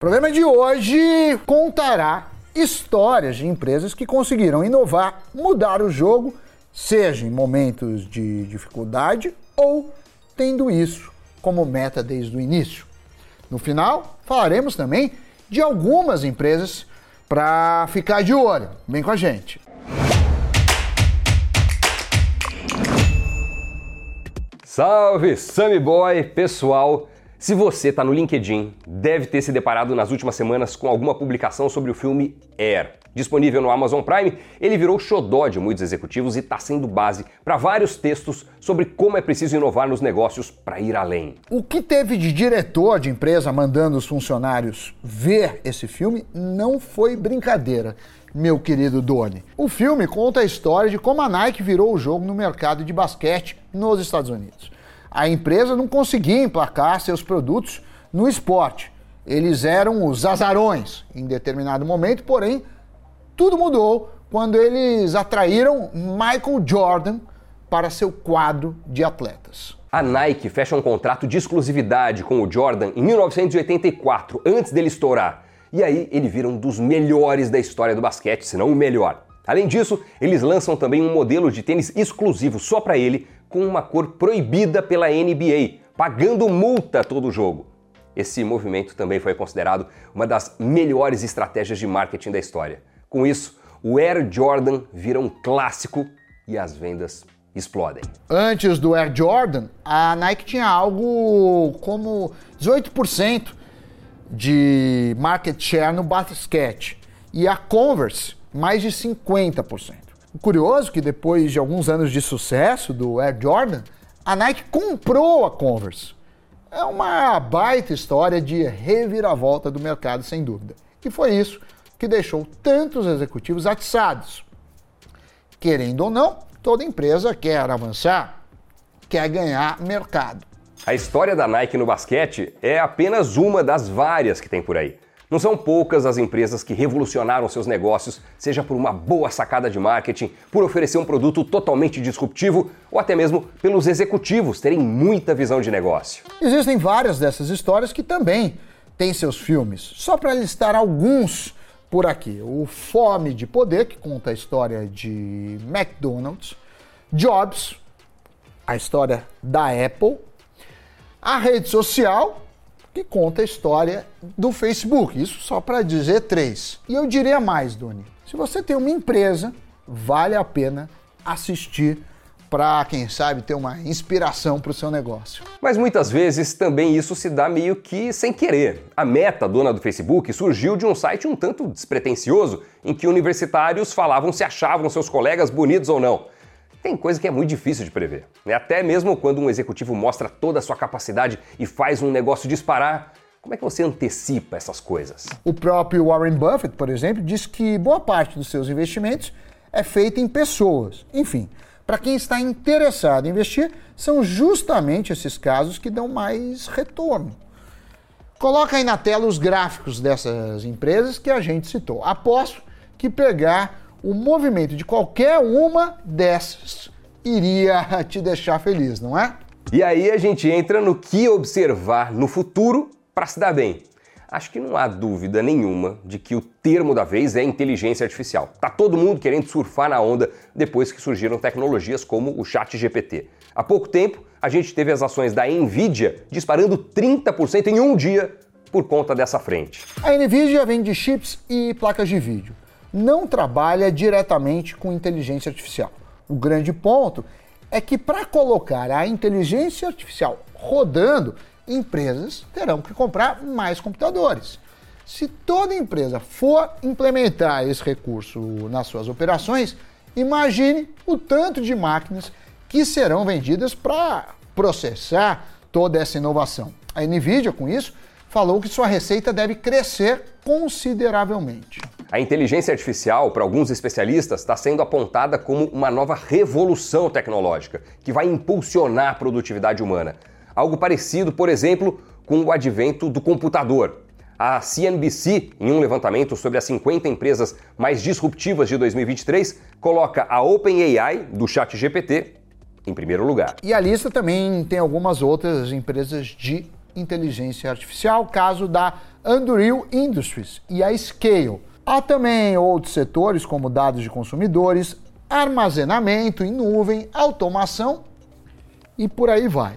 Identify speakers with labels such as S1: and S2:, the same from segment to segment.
S1: O programa de hoje contará histórias de empresas que conseguiram inovar, mudar o jogo, seja em momentos de dificuldade ou tendo isso como meta desde o início. No final, falaremos também de algumas empresas para ficar de olho. Vem com a gente.
S2: Salve, Sammy Boy, pessoal! Se você está no LinkedIn, deve ter se deparado nas últimas semanas com alguma publicação sobre o filme Air. Disponível no Amazon Prime, ele virou xodó de muitos executivos e está sendo base para vários textos sobre como é preciso inovar nos negócios para ir além.
S1: O que teve de diretor de empresa mandando os funcionários ver esse filme não foi brincadeira, meu querido Doni. O filme conta a história de como a Nike virou o jogo no mercado de basquete nos Estados Unidos a empresa não conseguia emplacar seus produtos no esporte. Eles eram os azarões em determinado momento, porém, tudo mudou quando eles atraíram Michael Jordan para seu quadro de atletas.
S2: A Nike fecha um contrato de exclusividade com o Jordan em 1984, antes dele estourar. E aí ele vira um dos melhores da história do basquete, se não o melhor. Além disso, eles lançam também um modelo de tênis exclusivo só para ele, com uma cor proibida pela NBA, pagando multa todo jogo. Esse movimento também foi considerado uma das melhores estratégias de marketing da história. Com isso, o Air Jordan vira um clássico e as vendas explodem.
S1: Antes do Air Jordan, a Nike tinha algo como 18% de market share no basquete e a Converse mais de 50%. O curioso que depois de alguns anos de sucesso do Air Jordan, a Nike comprou a Converse. É uma baita história de reviravolta do mercado, sem dúvida. E foi isso que deixou tantos executivos atiçados. Querendo ou não, toda empresa quer avançar, quer ganhar mercado.
S2: A história da Nike no basquete é apenas uma das várias que tem por aí. Não são poucas as empresas que revolucionaram seus negócios, seja por uma boa sacada de marketing, por oferecer um produto totalmente disruptivo ou até mesmo pelos executivos terem muita visão de negócio.
S1: Existem várias dessas histórias que também têm seus filmes. Só para listar alguns por aqui: o Fome de Poder, que conta a história de McDonald's, Jobs, a história da Apple, a rede social, que conta a história do Facebook. Isso só para dizer três. E eu diria mais, Doni. Se você tem uma empresa, vale a pena assistir para, quem sabe, ter uma inspiração para o seu negócio.
S2: Mas muitas vezes também isso se dá meio que sem querer. A Meta, dona do Facebook, surgiu de um site um tanto despretensioso em que universitários falavam se achavam seus colegas bonitos ou não. Tem coisa que é muito difícil de prever. Né? Até mesmo quando um executivo mostra toda a sua capacidade e faz um negócio disparar, como é que você antecipa essas coisas?
S1: O próprio Warren Buffett, por exemplo, diz que boa parte dos seus investimentos é feita em pessoas. Enfim, para quem está interessado em investir, são justamente esses casos que dão mais retorno. Coloca aí na tela os gráficos dessas empresas que a gente citou. Aposto que pegar o movimento de qualquer uma dessas iria te deixar feliz, não é?
S2: E aí a gente entra no que observar no futuro para se dar bem. Acho que não há dúvida nenhuma de que o termo da vez é inteligência artificial. Tá todo mundo querendo surfar na onda depois que surgiram tecnologias como o Chat GPT. Há pouco tempo, a gente teve as ações da Nvidia disparando 30% em um dia por conta dessa frente.
S1: A Nvidia vende chips e placas de vídeo não trabalha diretamente com inteligência artificial. O grande ponto é que para colocar a inteligência artificial rodando, empresas terão que comprar mais computadores. Se toda empresa for implementar esse recurso nas suas operações, imagine o tanto de máquinas que serão vendidas para processar toda essa inovação. A Nvidia, com isso, falou que sua receita deve crescer consideravelmente.
S2: A inteligência artificial, para alguns especialistas, está sendo apontada como uma nova revolução tecnológica que vai impulsionar a produtividade humana. Algo parecido, por exemplo, com o advento do computador. A CNBC, em um levantamento sobre as 50 empresas mais disruptivas de 2023, coloca a OpenAI do ChatGPT em primeiro lugar.
S1: E a lista também tem algumas outras empresas de inteligência artificial, caso da Unreal Industries e a Scale. Há também outros setores como dados de consumidores, armazenamento em nuvem, automação e por aí vai.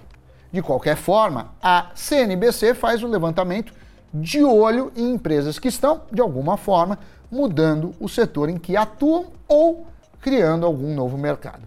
S1: De qualquer forma, a CNBC faz o um levantamento de olho em empresas que estão, de alguma forma, mudando o setor em que atuam ou criando algum novo mercado.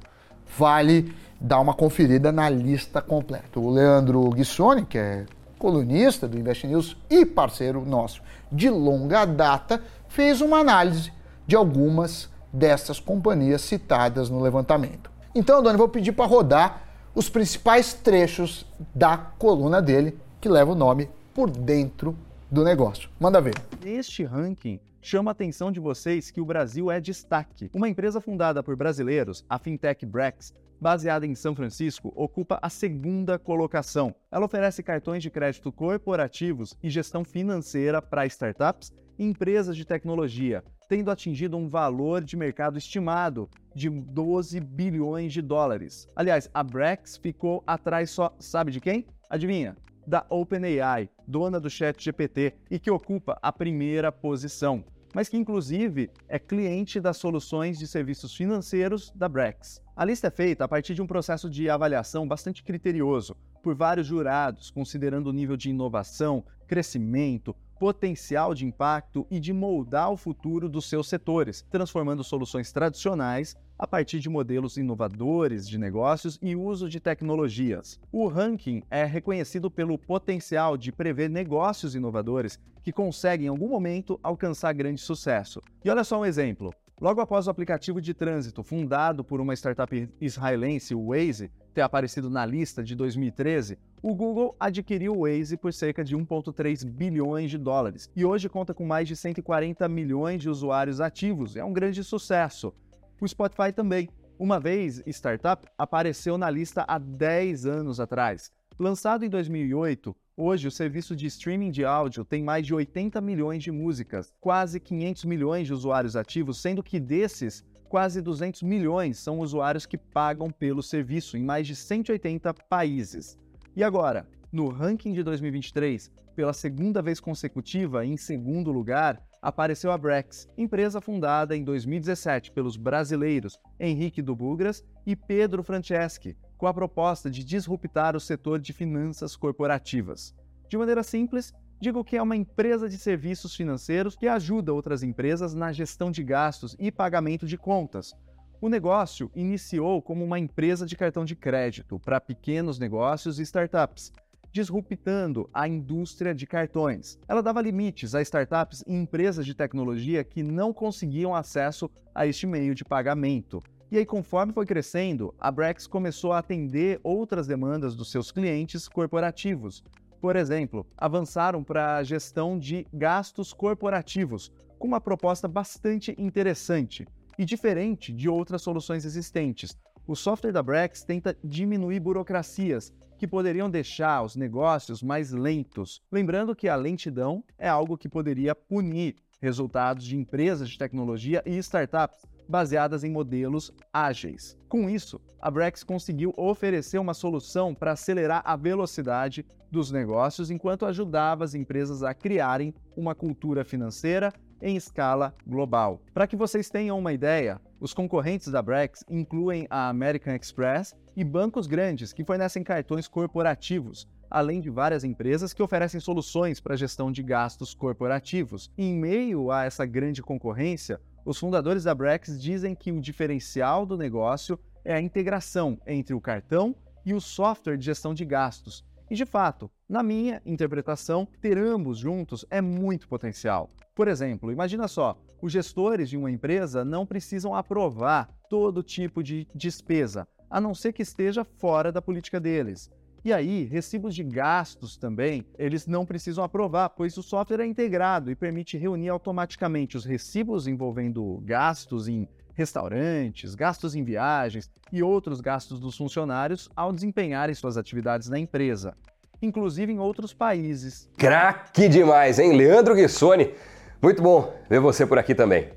S1: Vale dar uma conferida na lista completa. O Leandro Guissoni, que é colunista do Invest News e parceiro nosso de longa data, fez uma análise de algumas dessas companhias citadas no levantamento. Então, Doni, vou pedir para rodar os principais trechos da coluna dele, que leva o nome Por Dentro do Negócio. Manda ver.
S3: Este ranking chama a atenção de vocês que o Brasil é destaque. Uma empresa fundada por brasileiros, a Fintech Brex, baseada em São Francisco, ocupa a segunda colocação. Ela oferece cartões de crédito corporativos e gestão financeira para startups empresas de tecnologia, tendo atingido um valor de mercado estimado de 12 bilhões de dólares. Aliás, a Brex ficou atrás só, sabe de quem? Adivinha? Da OpenAI, dona do ChatGPT e que ocupa a primeira posição, mas que inclusive é cliente das soluções de serviços financeiros da Brex. A lista é feita a partir de um processo de avaliação bastante criterioso por vários jurados, considerando o nível de inovação, crescimento, potencial de impacto e de moldar o futuro dos seus setores, transformando soluções tradicionais a partir de modelos inovadores de negócios e uso de tecnologias. O ranking é reconhecido pelo potencial de prever negócios inovadores que conseguem em algum momento alcançar grande sucesso. E olha só um exemplo. Logo após o aplicativo de trânsito fundado por uma startup israelense, o Waze, ter aparecido na lista de 2013, o Google adquiriu o Waze por cerca de 1,3 bilhões de dólares e hoje conta com mais de 140 milhões de usuários ativos. É um grande sucesso. O Spotify também. Uma vez startup, apareceu na lista há 10 anos atrás. Lançado em 2008, hoje o serviço de streaming de áudio tem mais de 80 milhões de músicas, quase 500 milhões de usuários ativos, sendo que desses, quase 200 milhões são usuários que pagam pelo serviço em mais de 180 países. E agora, no ranking de 2023, pela segunda vez consecutiva, em segundo lugar, apareceu a Brex, empresa fundada em 2017 pelos brasileiros Henrique Dubugras e Pedro Franceschi, com a proposta de disruptar o setor de finanças corporativas. De maneira simples, Digo que é uma empresa de serviços financeiros que ajuda outras empresas na gestão de gastos e pagamento de contas. O negócio iniciou como uma empresa de cartão de crédito para pequenos negócios e startups, disruptando a indústria de cartões. Ela dava limites a startups e empresas de tecnologia que não conseguiam acesso a este meio de pagamento. E aí, conforme foi crescendo, a Brex começou a atender outras demandas dos seus clientes corporativos, por exemplo, avançaram para a gestão de gastos corporativos, com uma proposta bastante interessante e diferente de outras soluções existentes. O software da Brex tenta diminuir burocracias que poderiam deixar os negócios mais lentos. Lembrando que a lentidão é algo que poderia punir resultados de empresas de tecnologia e startups baseadas em modelos ágeis. Com isso, a Brex conseguiu oferecer uma solução para acelerar a velocidade dos negócios enquanto ajudava as empresas a criarem uma cultura financeira em escala global. Para que vocês tenham uma ideia, os concorrentes da Brex incluem a American Express e bancos grandes que fornecem cartões corporativos, além de várias empresas que oferecem soluções para a gestão de gastos corporativos. Em meio a essa grande concorrência, os fundadores da Brex dizem que o diferencial do negócio é a integração entre o cartão e o software de gestão de gastos. E de fato, na minha interpretação, ter ambos juntos é muito potencial. Por exemplo, imagina só, os gestores de uma empresa não precisam aprovar todo tipo de despesa, a não ser que esteja fora da política deles. E aí, recibos de gastos também, eles não precisam aprovar, pois o software é integrado e permite reunir automaticamente os recibos envolvendo gastos em restaurantes, gastos em viagens e outros gastos dos funcionários ao desempenharem suas atividades na empresa, inclusive em outros países.
S2: Craque demais, hein? Leandro Guissoni. Muito bom ver você por aqui também.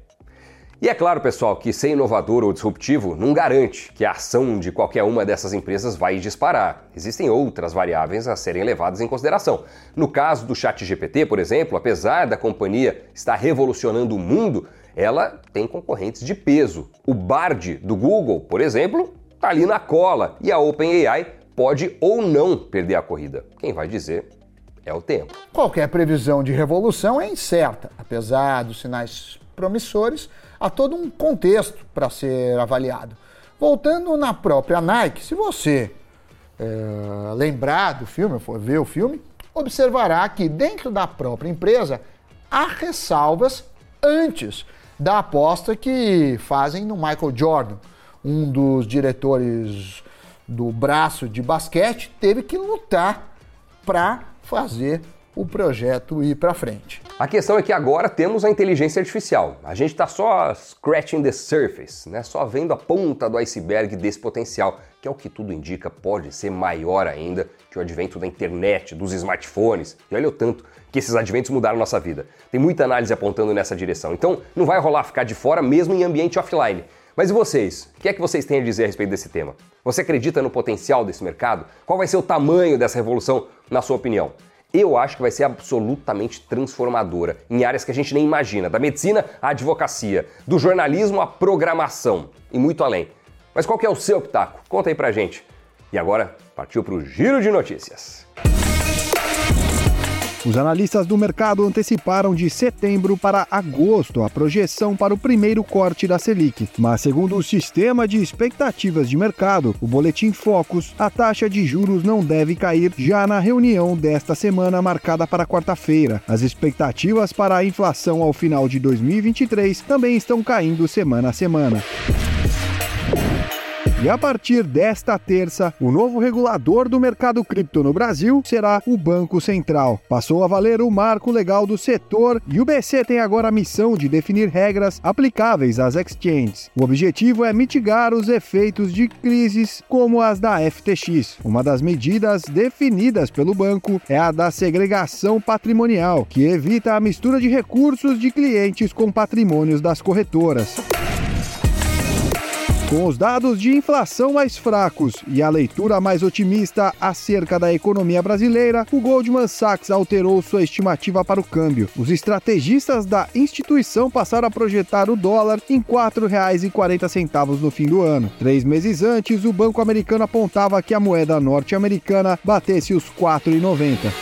S2: E é claro, pessoal, que ser inovador ou disruptivo não garante que a ação de qualquer uma dessas empresas vai disparar. Existem outras variáveis a serem levadas em consideração. No caso do ChatGPT, por exemplo, apesar da companhia estar revolucionando o mundo, ela tem concorrentes de peso. O Bard do Google, por exemplo, está ali na cola e a OpenAI pode ou não perder a corrida. Quem vai dizer é o tempo.
S1: Qualquer previsão de revolução é incerta, apesar dos sinais promissores há todo um contexto para ser avaliado. Voltando na própria Nike, se você é, lembrar do filme, for ver o filme, observará que dentro da própria empresa há ressalvas antes da aposta que fazem no Michael Jordan. Um dos diretores do braço de basquete teve que lutar para fazer o projeto ir para frente.
S2: A questão é que agora temos a inteligência artificial. A gente está só scratching the surface, né? só vendo a ponta do iceberg desse potencial, que é o que tudo indica pode ser maior ainda que o advento da internet, dos smartphones. E olha o tanto que esses adventos mudaram nossa vida. Tem muita análise apontando nessa direção. Então não vai rolar ficar de fora mesmo em ambiente offline. Mas e vocês? O que é que vocês têm a dizer a respeito desse tema? Você acredita no potencial desse mercado? Qual vai ser o tamanho dessa revolução, na sua opinião? Eu acho que vai ser absolutamente transformadora em áreas que a gente nem imagina, da medicina à advocacia, do jornalismo à programação e muito além. Mas qual que é o seu pitaco? Conta aí pra gente. E agora, partiu pro giro de notícias.
S4: Os analistas do mercado anteciparam de setembro para agosto a projeção para o primeiro corte da Selic. Mas, segundo o sistema de expectativas de mercado, o Boletim Focus, a taxa de juros não deve cair já na reunião desta semana marcada para quarta-feira. As expectativas para a inflação ao final de 2023 também estão caindo semana a semana. E a partir desta terça, o novo regulador do mercado cripto no Brasil será o Banco Central. Passou a valer o marco legal do setor e o BC tem agora a missão de definir regras aplicáveis às exchanges. O objetivo é mitigar os efeitos de crises como as da FTX. Uma das medidas definidas pelo banco é a da segregação patrimonial, que evita a mistura de recursos de clientes com patrimônios das corretoras. Com os dados de inflação mais fracos e a leitura mais otimista acerca da economia brasileira, o Goldman Sachs alterou sua estimativa para o câmbio. Os estrategistas da instituição passaram a projetar o dólar em R$ 4,40 no fim do ano. Três meses antes, o banco americano apontava que a moeda norte-americana batesse os R$ 4,90.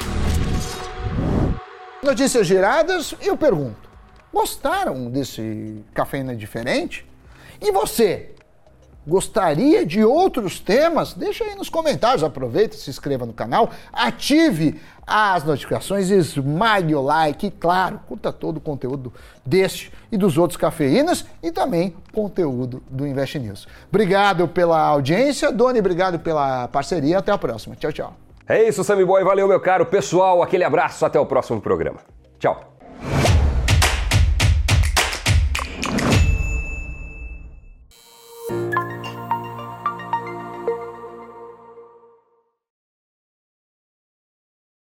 S1: Notícias giradas, eu pergunto: gostaram desse cafeína diferente? E você? Gostaria de outros temas, deixa aí nos comentários, aproveita, se inscreva no canal, ative as notificações, esmague o like e, claro, curta todo o conteúdo deste e dos outros cafeínas e também conteúdo do Invest News. Obrigado pela audiência, Doni, obrigado pela parceria, até a próxima. Tchau, tchau.
S2: É isso, Sammy Boy, valeu, meu caro pessoal, aquele abraço, até o próximo programa. Tchau.